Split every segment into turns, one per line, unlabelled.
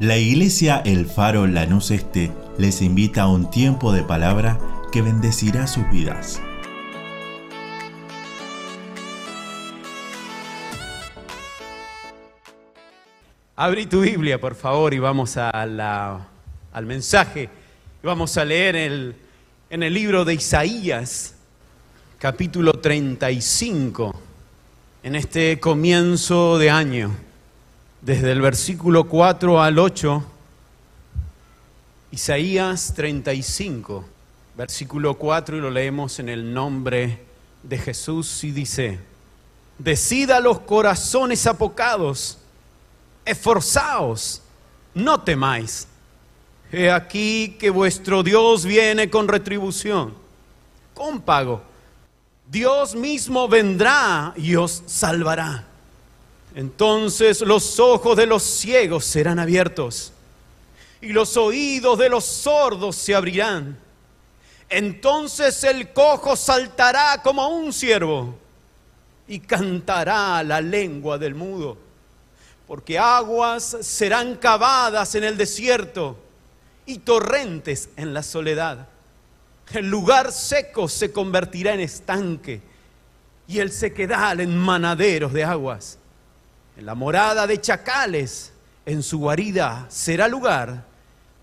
La iglesia El Faro Lanús Este les invita a un tiempo de palabra que bendecirá sus vidas.
Abrí tu Biblia, por favor, y vamos al mensaje. Vamos a leer el- en el libro de Isaías, capítulo 35, en este comienzo de año, desde el versículo 4 al 8. Isaías 35, versículo 4, y lo leemos en el nombre de Jesús, y dice, Decida los corazones apocados, esforzaos, no temáis. He aquí que vuestro Dios viene con retribución, con pago. Dios mismo vendrá y os salvará. Entonces los ojos de los ciegos serán abiertos y los oídos de los sordos se abrirán. Entonces el cojo saltará como un ciervo y cantará la lengua del mudo porque aguas serán cavadas en el desierto y torrentes en la soledad. El lugar seco se convertirá en estanque y el sequedal en manaderos de aguas. En la morada de chacales, en su guarida, será lugar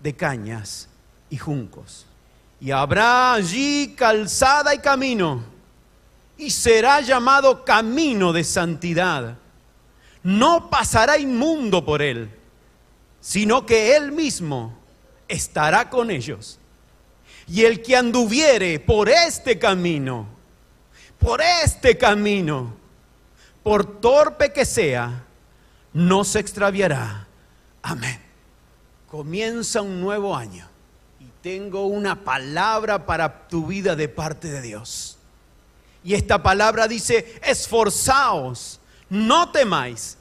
de cañas y juncos. Y habrá allí calzada y camino, y será llamado camino de santidad no pasará inmundo por él, sino que él mismo estará con ellos. Y el que anduviere por este camino, por este camino, por torpe que sea, no se extraviará. Amén. Comienza un nuevo año y tengo una palabra para tu vida de parte de Dios. Y esta palabra dice, esforzaos, no temáis.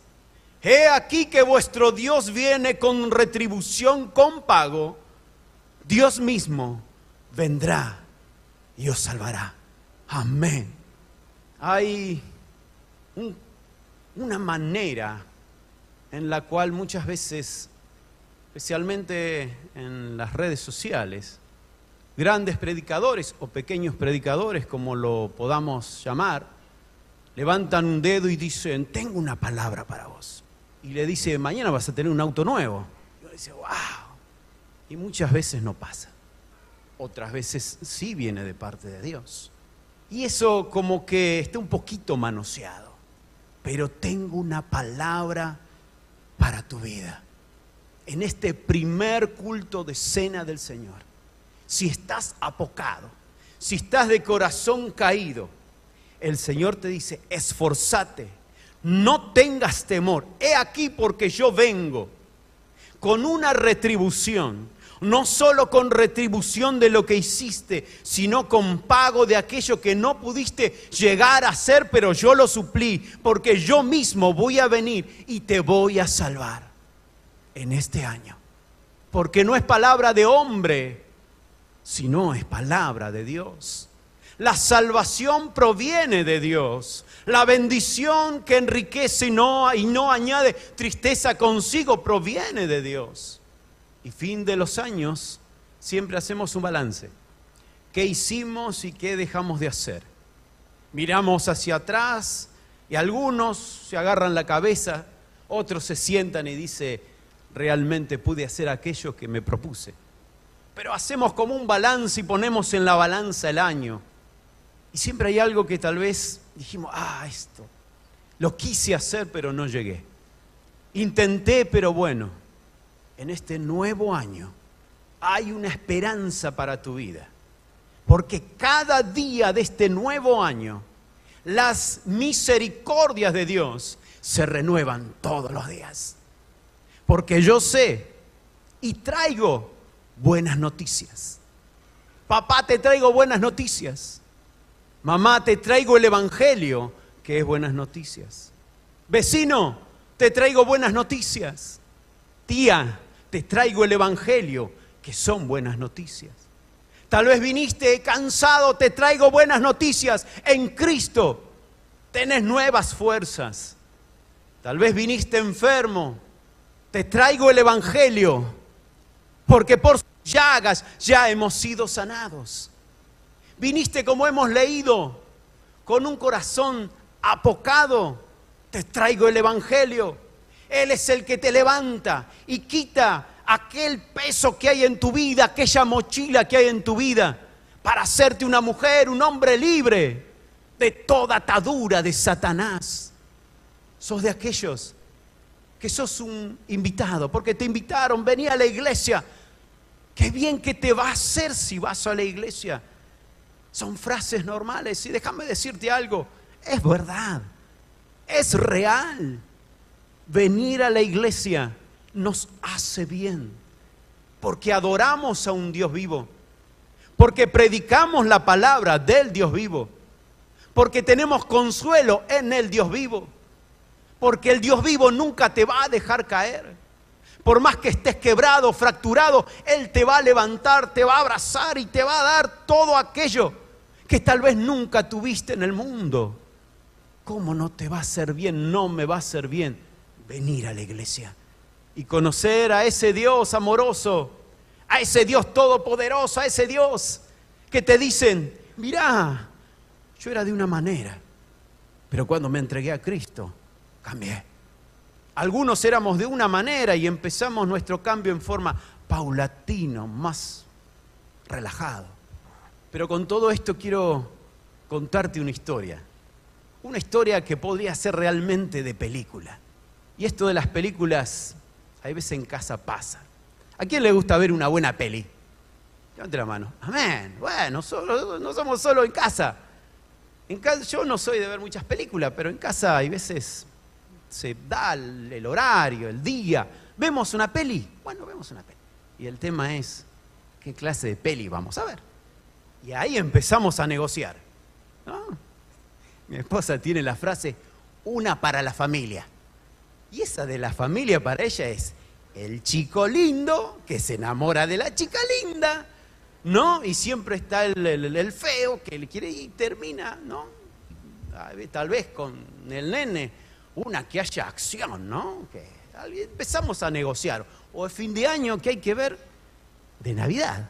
He aquí que vuestro Dios viene con retribución, con pago. Dios mismo vendrá y os salvará. Amén. Un- una manera en la cual muchas veces, especialmente en las redes sociales, grandes predicadores o pequeños predicadores, como lo podamos llamar, levantan un dedo y dicen, tengo una palabra para vos. Y le dice, mañana vas a tener un auto nuevo. Y uno dice, wow. Y muchas veces no pasa. Otras veces sí viene de parte de Dios. Y eso como que está un poquito manoseado. Pero tengo una palabra para tu vida. En este primer culto de cena del Señor. Si estás apocado, si estás de corazón caído, el Señor te dice, esforzate, no tengas temor. He aquí porque yo vengo con una retribución, no solo con retribución de lo que hiciste, sino con pago de aquello que no pudiste llegar a hacer, pero yo lo suplí, porque yo mismo voy a venir y te voy a salvar en este año. Porque no es palabra de hombre, sino es palabra de Dios. La salvación proviene de Dios. La bendición que enriquece y no, y no añade tristeza consigo proviene de Dios. Y fin de los años, siempre hacemos un balance. ¿Qué hicimos y qué dejamos de hacer? Miramos hacia atrás y algunos se agarran la cabeza, otros se sientan y dicen, realmente pude hacer aquello que me propuse. Pero hacemos como un balance y ponemos en la balanza el año. Y siempre hay algo que tal vez dijimos, ah, esto, lo quise hacer pero no llegué. Intenté pero bueno, en este nuevo año hay una esperanza para tu vida. Porque cada día de este nuevo año, las misericordias de Dios se renuevan todos los días. Porque yo sé y traigo buenas noticias. Papá, te traigo buenas noticias. Mamá, te traigo el Evangelio, que es buenas noticias. Vecino, te traigo buenas noticias. Tía, te traigo el Evangelio, que son buenas noticias. Tal vez viniste cansado, te traigo buenas noticias. En Cristo tenés nuevas fuerzas. Tal vez viniste enfermo, te traigo el Evangelio, porque por sus llagas ya hemos sido sanados. Viniste como hemos leído, con un corazón apocado, te traigo el Evangelio. Él es el que te levanta y quita aquel peso que hay en tu vida, aquella mochila que hay en tu vida, para hacerte una mujer, un hombre libre de toda atadura de Satanás. Sos de aquellos que sos un invitado, porque te invitaron, venía a la iglesia. Qué bien que te va a hacer si vas a la iglesia. Son frases normales y déjame decirte algo, es verdad. Es real. Venir a la iglesia nos hace bien. Porque adoramos a un Dios vivo. Porque predicamos la palabra del Dios vivo. Porque tenemos consuelo en el Dios vivo. Porque el Dios vivo nunca te va a dejar caer. Por más que estés quebrado, fracturado, Él te va a levantar, te va a abrazar y te va a dar todo aquello que tal vez nunca tuviste en el mundo. ¿Cómo no te va a hacer bien? No me va a hacer bien venir a la iglesia y conocer a ese Dios amoroso, a ese Dios todopoderoso, a ese Dios que te dicen, mirá, yo era de una manera, pero cuando me entregué a Cristo, cambié. Algunos éramos de una manera y empezamos nuestro cambio en forma paulatino, más relajado. Pero con todo esto quiero contarte una historia una historia que podría ser realmente de película. Y esto de las películas, a veces en casa pasa. ¿A quién le gusta ver una buena peli? Levante la mano. Amén. Bueno, no somos solo en casa. En casa. Yo no soy de ver muchas películas, pero en casa hay veces se da el, horario, el día. ¿Vemos una peli? Bueno, vemos una peli. Y el tema es, ¿qué clase de peli vamos a ver? Y ahí empezamos a negociar. Mi esposa tiene la frase, una para la familia. Y esa de la familia para ella es el chico lindo que se enamora de la chica linda, ¿no? Y siempre está el, feo que le quiere y termina, ¿no? Tal vez con el nene, una que haya acción, ¿no? Que empezamos a negociar. O el fin de año que hay que ver de Navidad.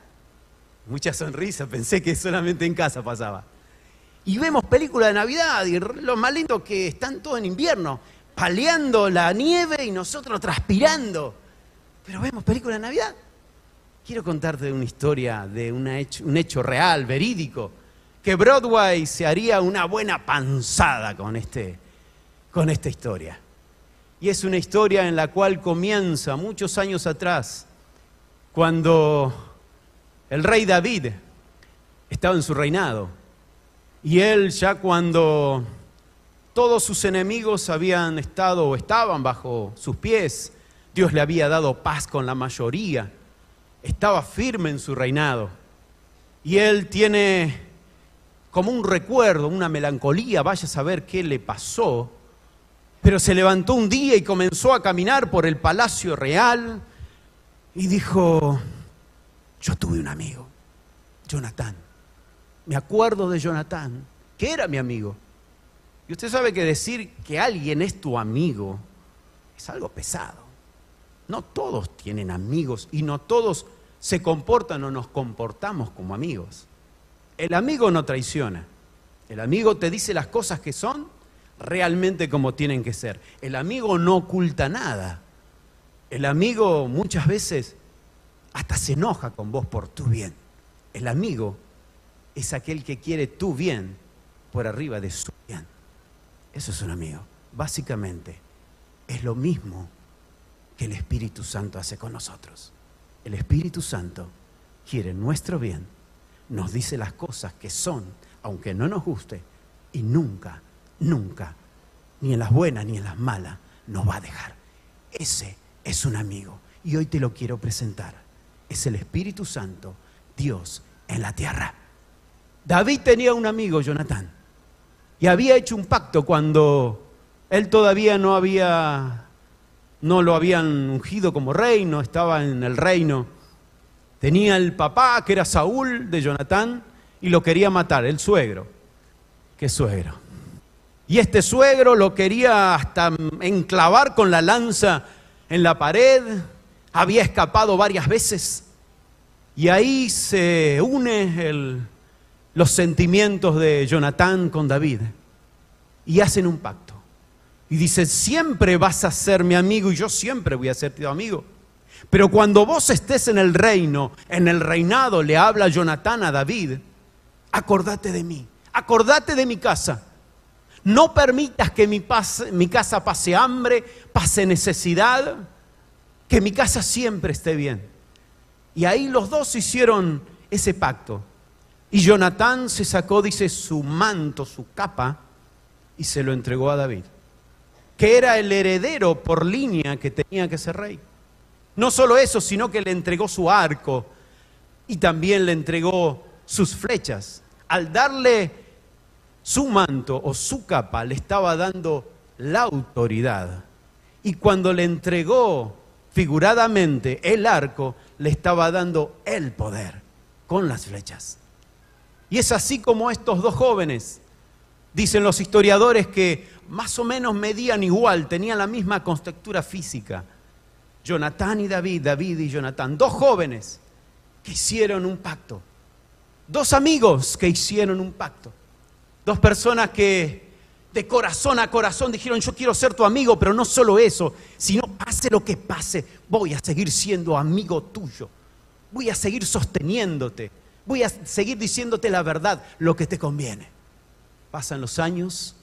Mucha sonrisa, pensé que solamente en casa pasaba y vemos películas de Navidad y lo más lindo que están todos en invierno, paleando la nieve y nosotros transpirando. Pero vemos películas de Navidad. Quiero contarte una historia de un hecho real, verídico, que Broadway se haría una buena panzada con, este, con esta historia. Y es una historia en la cual comienza muchos años atrás, cuando el rey David estaba en su reinado y él ya cuando todos sus enemigos habían estado o estaban bajo sus pies, Dios le había dado paz con la mayoría, estaba firme en su reinado. Y él tiene como un recuerdo, una melancolía, vaya a saber qué le pasó, pero se levantó un día y comenzó a caminar por el palacio real y dijo, yo tuve un amigo, Jonathan me acuerdo de Jonathan, que era mi amigo. Y usted sabe que decir que alguien es tu amigo es algo pesado. No todos tienen amigos y no todos se comportan o nos comportamos como amigos. El amigo no traiciona. El amigo te dice las cosas que son realmente como tienen que ser. El amigo no oculta nada. El amigo muchas veces hasta se enoja con vos por tu bien. El amigo es aquel que quiere tu bien por arriba de su bien. Eso es un amigo. Básicamente, es lo mismo que el Espíritu Santo hace con nosotros. El Espíritu Santo quiere nuestro bien, nos dice las cosas que son, aunque no nos guste, y nunca, nunca, ni en las buenas ni en las malas, nos va a dejar. Ese es un amigo. Y hoy te lo quiero presentar. Es el Espíritu Santo, Dios en la tierra. David tenía un amigo, Jonatán, y había hecho un pacto cuando él todavía no había, no lo habían ungido como rey, no estaba en el reino. Tenía el papá, que era Saúl de Jonatán, y lo quería matar, el suegro. ¿Qué suegro? Y este suegro lo quería hasta enclavar con la lanza en la pared, había escapado varias veces. Y ahí se une los sentimientos de Jonatán con David y hacen un pacto. Y dice, siempre vas a ser mi amigo y yo siempre voy a ser tu amigo. Pero cuando vos estés en el reino, en el reinado, le habla Jonatán a David, acordate de mí, acordate de mi casa. No permitas que mi, mi casa pase hambre, pase necesidad, que mi casa siempre esté bien. Y ahí los dos hicieron ese pacto. Y Jonatán se sacó, dice, su manto, su capa, y se lo entregó a David, que era el heredero por línea que tenía que ser rey. No solo eso, sino que le entregó su arco y también le entregó sus flechas. Al darle su manto o su capa, le estaba dando la autoridad. Y cuando le entregó figuradamente el arco, le estaba dando el poder con las flechas. Y es así como estos dos jóvenes, dicen los historiadores que más o menos medían igual, tenían la misma constructura física. Jonatán y David, David y Jonatán, dos jóvenes que hicieron un pacto, dos amigos que hicieron un pacto, dos personas que de corazón a corazón dijeron, yo quiero ser tu amigo, pero no solo eso, sino pase lo que pase, voy a seguir siendo amigo tuyo, voy a seguir sosteniéndote, voy a seguir diciéndote la verdad, lo que te conviene. Pasan los años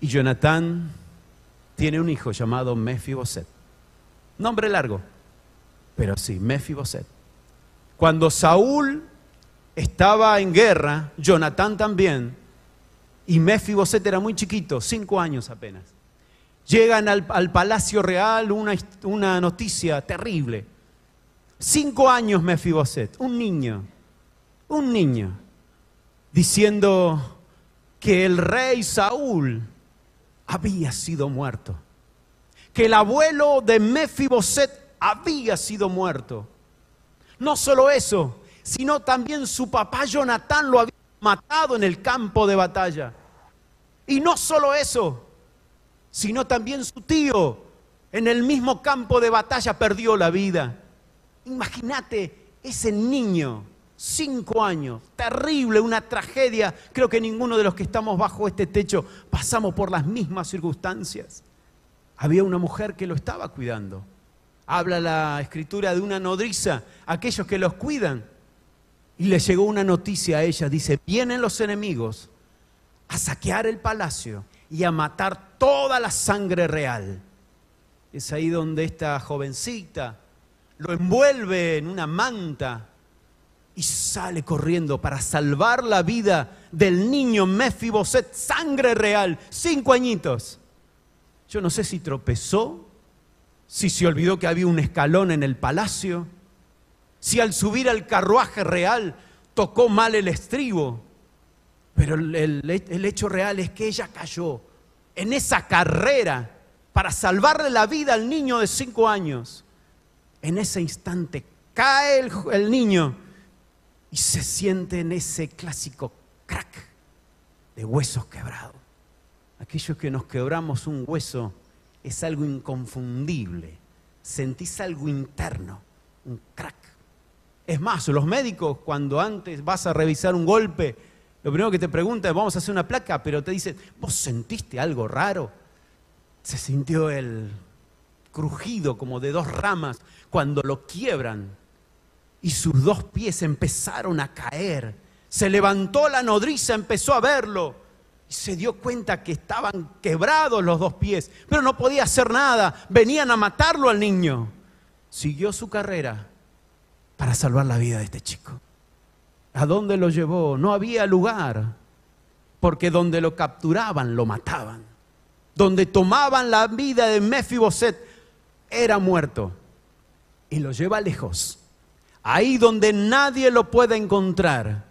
y Jonatán tiene un hijo llamado Mefiboset. Nombre largo, pero sí, Mefiboset. Cuando Saúl estaba en guerra, Jonatán también, y Mefiboset era muy chiquito, cinco años apenas. Llegan al, palacio real una, una noticia terrible. Cinco años Mefiboset, un niño, un niño, diciendo que el rey Saúl había sido muerto que el abuelo de Mefiboset había sido muerto. No solo eso, sino también su papá Jonatán lo había matado en el campo de batalla. Y no solo eso, sino también su tío en el mismo campo de batalla perdió la vida. Imagínate ese niño, cinco años, terrible, una tragedia. Creo que ninguno de los que estamos bajo este techo pasamos por las mismas circunstancias había una mujer que lo estaba cuidando. Habla la escritura de una nodriza, aquellos que los cuidan. Y le llegó una noticia a ella, dice, vienen los enemigos a saquear el palacio y a matar toda la sangre real. Es ahí donde esta jovencita lo envuelve en una manta y sale corriendo para salvar la vida del niño Mefiboset, sangre real, cinco añitos. Yo no sé si tropezó, si se olvidó que había un escalón en el palacio, si al subir al carruaje real tocó mal el estribo. Pero el, hecho real es que ella cayó en esa carrera para salvarle la vida al niño de cinco años. En ese instante cae el, el niño y se siente en ese clásico crack de huesos quebrados. Aquellos que nos quebramos un hueso es algo inconfundible. Sentís algo interno, un crack. Es más, los médicos cuando antes vas a revisar un golpe, lo primero que te preguntan es, vamos a hacer una placa, pero te dicen, ¿vos sentiste algo raro? Se sintió el crujido como de dos ramas cuando lo quiebran y sus dos pies empezaron a caer. Se levantó la nodriza, empezó a verlo y se dio cuenta que estaban quebrados los dos pies, pero no podía hacer nada. Venían a matarlo al niño. Siguió su carrera para salvar la vida de este chico. ¿A dónde lo llevó? No había lugar, porque donde lo capturaban lo mataban. Donde tomaban la vida de Mefiboset era muerto. Y lo lleva lejos. Ahí donde nadie lo puede encontrar.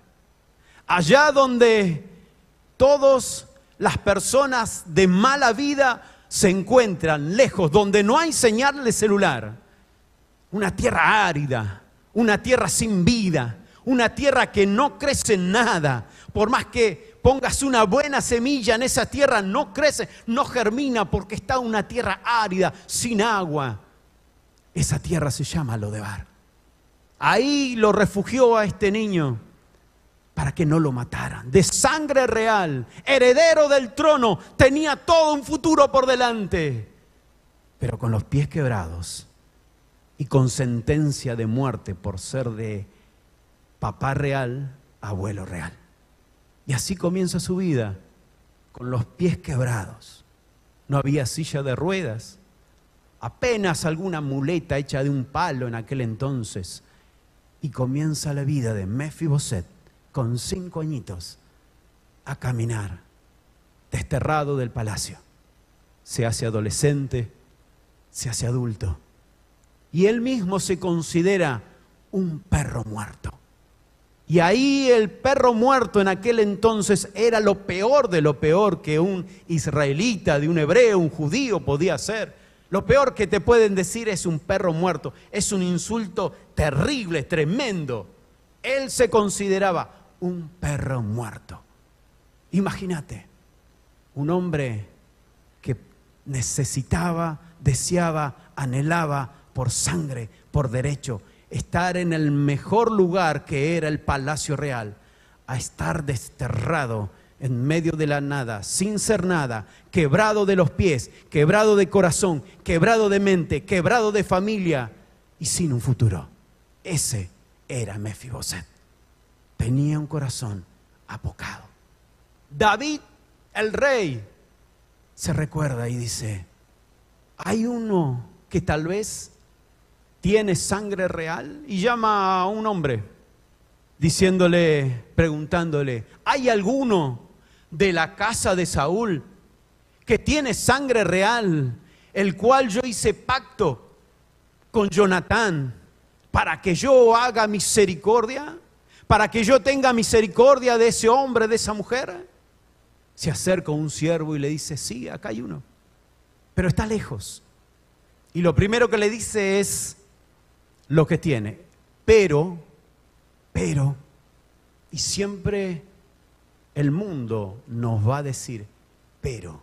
Allá donde todas las personas de mala vida se encuentran lejos, donde no hay señal de celular. Una tierra árida, una tierra sin vida, una tierra que no crece nada. Por más que pongas una buena semilla en esa tierra, no crece, no germina porque está una tierra árida, sin agua, Esa tierra se llama Lodebar. Ahí lo refugió a este niño para que no lo mataran. De sangre real, heredero del trono, tenía todo un futuro por delante. Pero con los pies quebrados y con sentencia de muerte por ser de papá real, abuelo real. Y así comienza su vida, con los pies quebrados. No había silla de ruedas, apenas alguna muleta hecha de un palo en aquel entonces. Y comienza la vida de Mefiboset con cinco añitos a caminar, desterrado del palacio. Se hace adolescente, se hace adulto. Y él mismo se considera un perro muerto. Y ahí el perro muerto en aquel entonces era lo peor de lo peor que un israelita, de un hebreo, un judío podía hacer. Lo peor que te pueden decir es un perro muerto. Es un insulto terrible, tremendo. Él se consideraba un perro muerto. Imagínate, un hombre que necesitaba, deseaba, anhelaba por sangre, por derecho, estar en el mejor lugar que era el palacio real, a estar desterrado en medio de la nada, sin ser nada, quebrado de los pies, quebrado de corazón, quebrado de mente, quebrado de familia y sin un futuro. Ese era Mefiboset tenía un corazón apocado. David, el rey, se recuerda y dice, hay uno que tal vez tiene sangre real y llama a un hombre diciéndole, preguntándole, ¿hay alguno de la casa de Saúl que tiene sangre real, el cual yo hice pacto con Jonatán para que yo haga misericordia? para que yo tenga misericordia de ese hombre, de esa mujer? Se acerca un siervo y le dice, sí, acá hay uno, pero está lejos. Y lo primero que le dice es lo que tiene, pero, pero, y siempre el mundo nos va a decir, pero,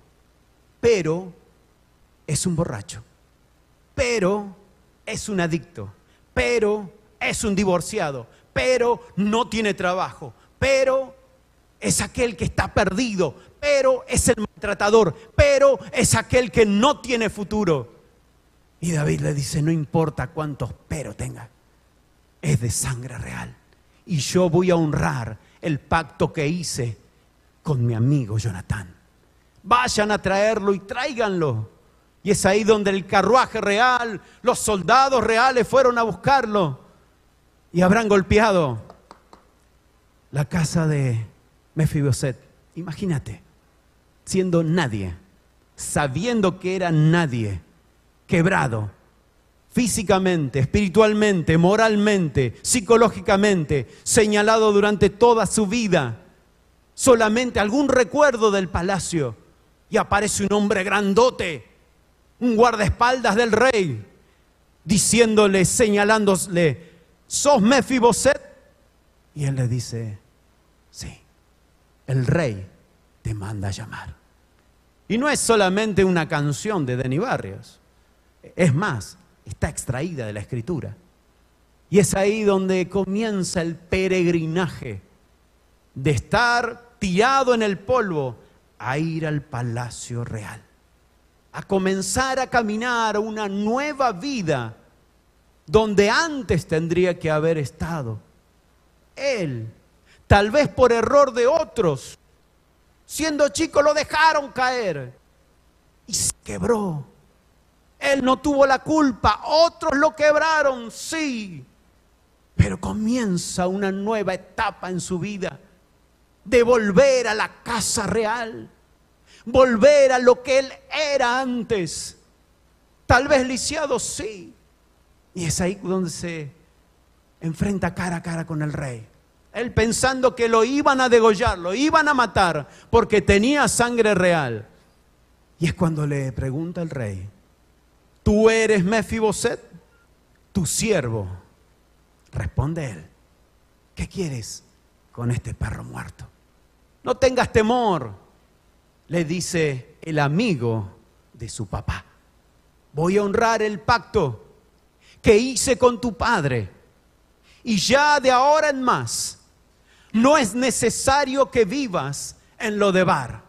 pero es un borracho, pero es un adicto, pero es un divorciado, pero no tiene trabajo, pero es aquel que está perdido, pero es el maltratador, pero es aquel que no tiene futuro. Y David le dice, no importa cuántos pero tenga, es de sangre real. Y yo voy a honrar el pacto que hice con mi amigo Jonatán. Vayan a traerlo y tráiganlo. Y es ahí donde el carruaje real, los soldados reales fueron a buscarlo y habrán golpeado la casa de Mefiboset. Imagínate, siendo nadie, sabiendo que era nadie, quebrado, físicamente, espiritualmente, moralmente, psicológicamente, señalado durante toda su vida, solamente algún recuerdo del palacio, y aparece un hombre grandote, un guardaespaldas del rey, diciéndole, señalándole, ¿sos Mefiboset? Y él le dice, sí, el rey te manda a llamar. Y no es solamente una canción de Denny Barrios, es más, está extraída de la escritura. Y es ahí donde comienza el peregrinaje de estar tirado en el polvo a ir al palacio real, a comenzar a caminar una nueva vida donde antes tendría que haber estado. Él, tal vez por error de otros, siendo chico lo dejaron caer y se quebró. Él no tuvo la culpa, otros lo quebraron, sí, pero comienza una nueva etapa en su vida de volver a la casa real, volver a lo que él era antes. Tal vez lisiado, sí, y es ahí donde se enfrenta cara a cara con el rey. Él pensando que lo iban a degollar, lo iban a matar, porque tenía sangre real. Y es cuando le pregunta el rey, ¿tú eres Mefiboset? Tu siervo. Responde él, ¿qué quieres con este perro muerto? No tengas temor, le dice el amigo de su papá. Voy a honrar el pacto que hice con tu padre. Y ya de ahora en más, no es necesario que vivas en lo de bar.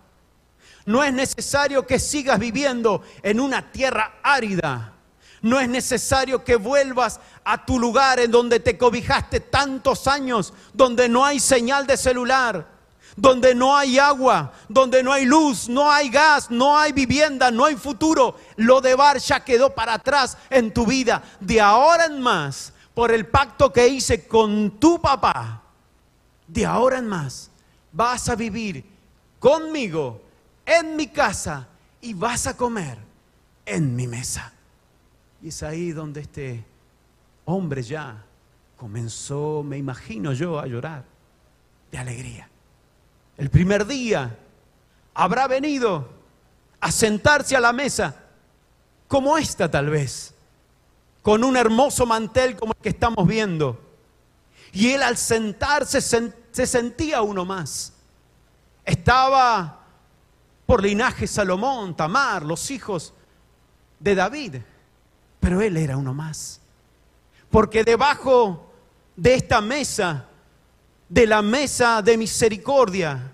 No es necesario que sigas viviendo en una tierra árida. No es necesario que vuelvas a tu lugar en donde te cobijaste tantos años, donde no hay señal de celular, donde no hay agua, donde no hay luz, no hay gas, no hay vivienda, no hay futuro. Lo de bar ya quedó para atrás en tu vida. De ahora en más, por el pacto que hice con tu papá, de ahora en más vas a vivir conmigo en mi casa y vas a comer en mi mesa. Y es ahí donde este hombre ya comenzó, me imagino yo, a llorar de alegría. El primer día habrá venido a sentarse a la mesa, como esta tal vez, con un hermoso mantel como el que estamos viendo. Y él al sentarse se sentía uno más. Estaba por linaje Salomón, Tamar, los hijos de David, pero él era uno más. Porque debajo de esta mesa de la mesa de misericordia,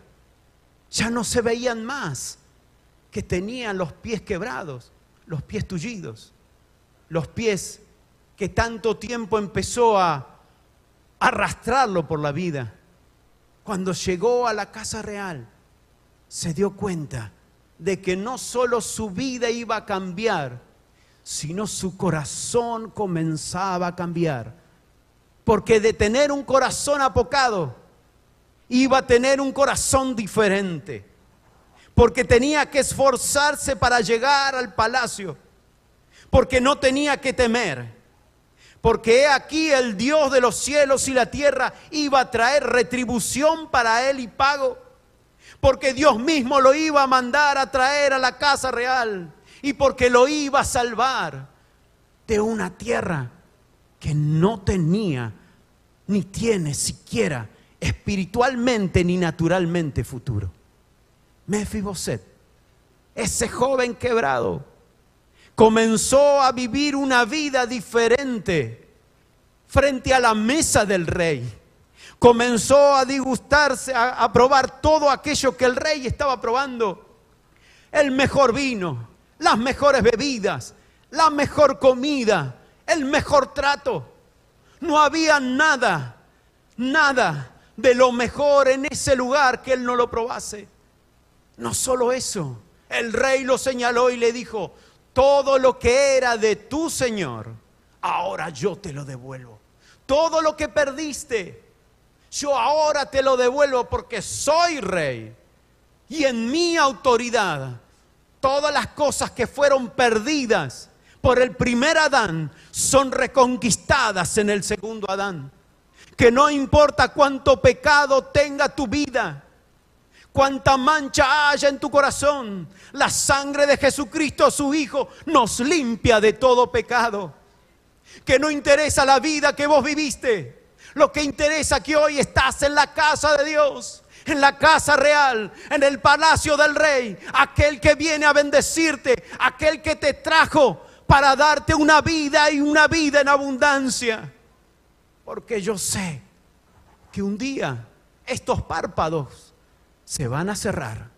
ya no se veían más que tenían los pies quebrados, los pies tullidos, los pies que tanto tiempo empezó a arrastrarlo por la vida. Cuando llegó a la casa real, se dio cuenta de que no solo su vida iba a cambiar, sino su corazón comenzaba a cambiar porque de tener un corazón apocado, iba a tener un corazón diferente. Porque tenía que esforzarse para llegar al palacio. Porque no tenía que temer. Porque he aquí el Dios de los cielos y la tierra iba a traer retribución para él y pago. Porque Dios mismo lo iba a mandar a traer a la casa real. Y porque lo iba a salvar de una tierra que no tenía ni tiene siquiera espiritualmente ni naturalmente futuro. Mefiboset, ese joven quebrado, comenzó a vivir una vida diferente frente a la mesa del rey. Comenzó a disgustarse, a, a probar todo aquello que el rey estaba probando. El mejor vino, las mejores bebidas, la mejor comida, el mejor trato. No había nada, nada de lo mejor en ese lugar que él no lo probase. No solo eso, el rey lo señaló y le dijo, todo lo que era de tu Señor, ahora yo te lo devuelvo. Todo lo que perdiste, yo ahora te lo devuelvo porque soy rey. Y en mi autoridad, todas las cosas que fueron perdidas, por el primer Adán son reconquistadas en el segundo Adán. Que no importa cuánto pecado tenga tu vida, cuánta mancha haya en tu corazón, la sangre de Jesucristo, su Hijo, nos limpia de todo pecado. Que no interesa la vida que vos viviste, lo que interesa que hoy estás en la casa de Dios en la casa real, en el palacio del rey, aquel que viene a bendecirte, aquel que te trajo para darte una vida y una vida en abundancia. Porque yo sé que un día estos párpados se van a cerrar,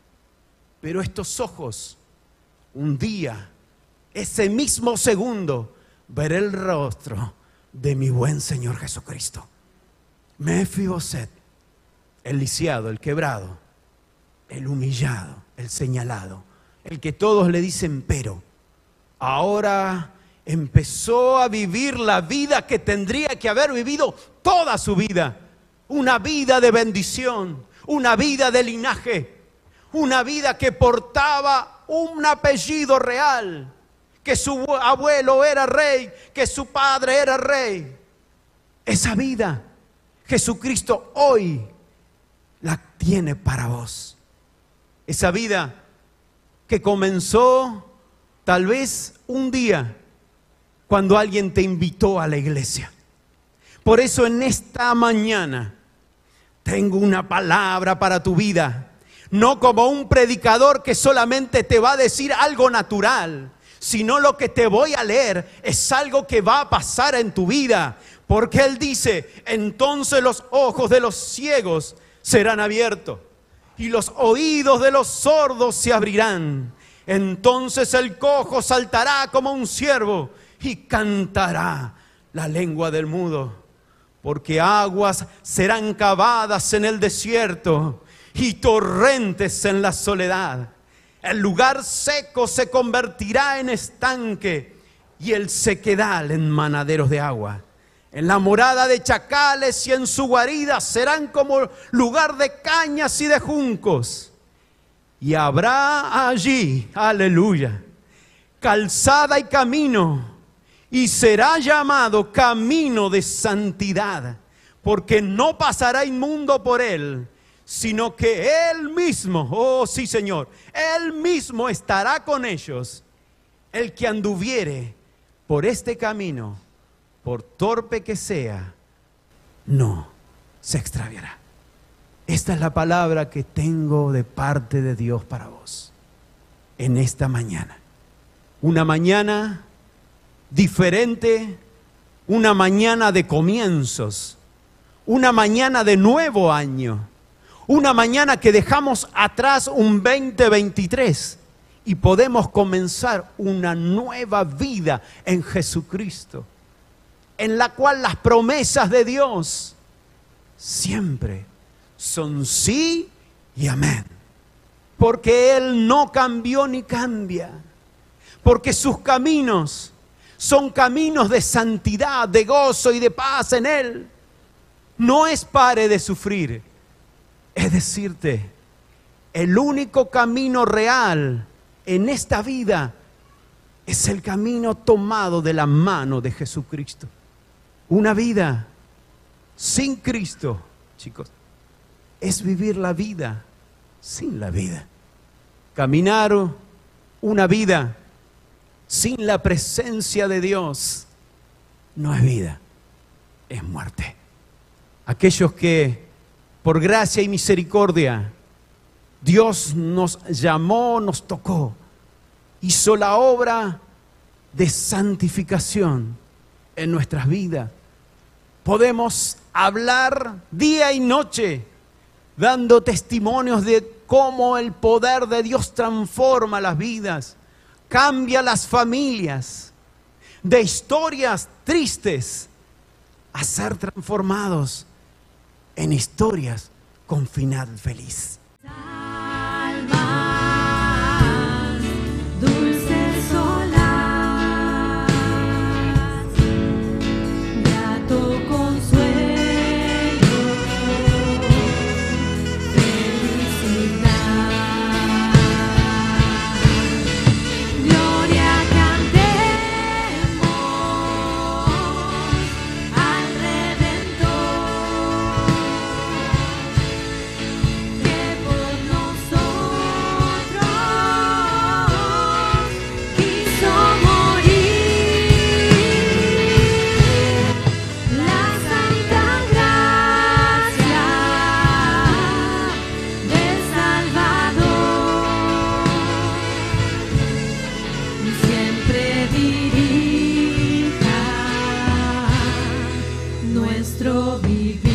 pero estos ojos, un día, ese mismo segundo, veré el rostro de mi buen Señor Jesucristo. Mefiboset, el lisiado, el quebrado, el humillado, el señalado, el que todos le dicen pero ahora empezó a vivir la vida que tendría que haber vivido toda su vida. Una vida de bendición, una vida de linaje, una vida que portaba un apellido real, que su abuelo era rey, que su padre era rey. Esa vida Jesucristo hoy la tiene para vos. Esa vida que comenzó Tal vez un día cuando alguien te invitó a la iglesia. Por eso en esta mañana tengo una palabra para tu vida. No como un predicador que solamente te va a decir algo natural, sino lo que te voy a leer es algo que va a pasar en tu vida. Porque Él dice, entonces los ojos de los ciegos serán abiertos y los oídos de los sordos se abrirán. Entonces el cojo saltará como un ciervo y cantará la lengua del mudo. Porque aguas serán cavadas en el desierto y torrentes en la soledad. El lugar seco se convertirá en estanque y el sequedal en manaderos de agua. En la morada de chacales y en su guarida serán como lugar de cañas y de juncos. Y habrá allí, aleluya, calzada y camino, y será llamado camino de santidad, porque no pasará inmundo por él, sino que él mismo, oh sí Señor, él mismo estará con ellos. El que anduviere por este camino, por torpe que sea, no se extraviará. Esta es la palabra que tengo de parte de Dios para vos en esta mañana. Una mañana diferente, una mañana de comienzos, una mañana de nuevo año, una mañana que dejamos atrás un 2023 y podemos comenzar una nueva vida en Jesucristo en la cual las promesas de Dios siempre son sí y amén. Porque Él no cambió ni cambia. Porque sus caminos son caminos de santidad, de gozo y de paz en Él. No es pare de sufrir. Es decirte, el único camino real en esta vida es el camino tomado de la mano de Jesucristo. Una vida sin Cristo, chicos, es vivir la vida sin la vida. Caminar una vida sin la presencia de Dios no es vida, es muerte. Aquellos que por gracia y misericordia Dios nos llamó, nos tocó, hizo la obra de santificación en nuestras vidas. Podemos hablar día y noche dando testimonios de cómo el poder de Dios transforma las vidas, cambia las familias, de historias tristes a ser transformados en historias con final feliz.
nuestro vivir.